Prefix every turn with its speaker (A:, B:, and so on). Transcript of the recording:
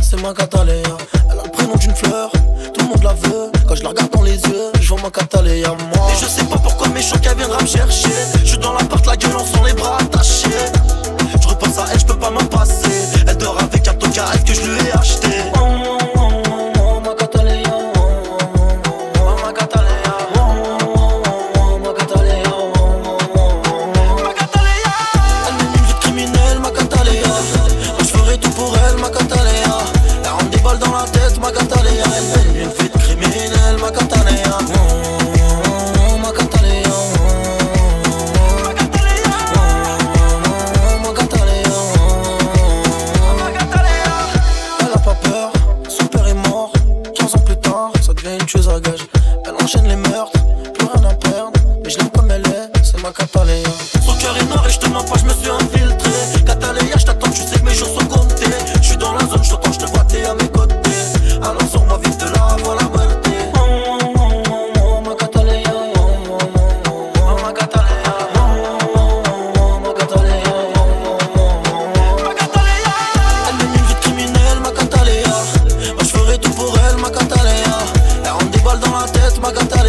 A: c'est ma Catalea. Elle a le prénom d'une fleur, tout le monde la veut. Quand je la regarde dans les yeux, je vois ma Catalea, moi. Et je sais pas pourquoi mes chocs viendra me chercher. Je suis dans J'enchaîne les meurtres, plus rien à perdre. Mais je l'aime comme elle est, c'est ma capalée. Son cœur est noir et je te mens Magata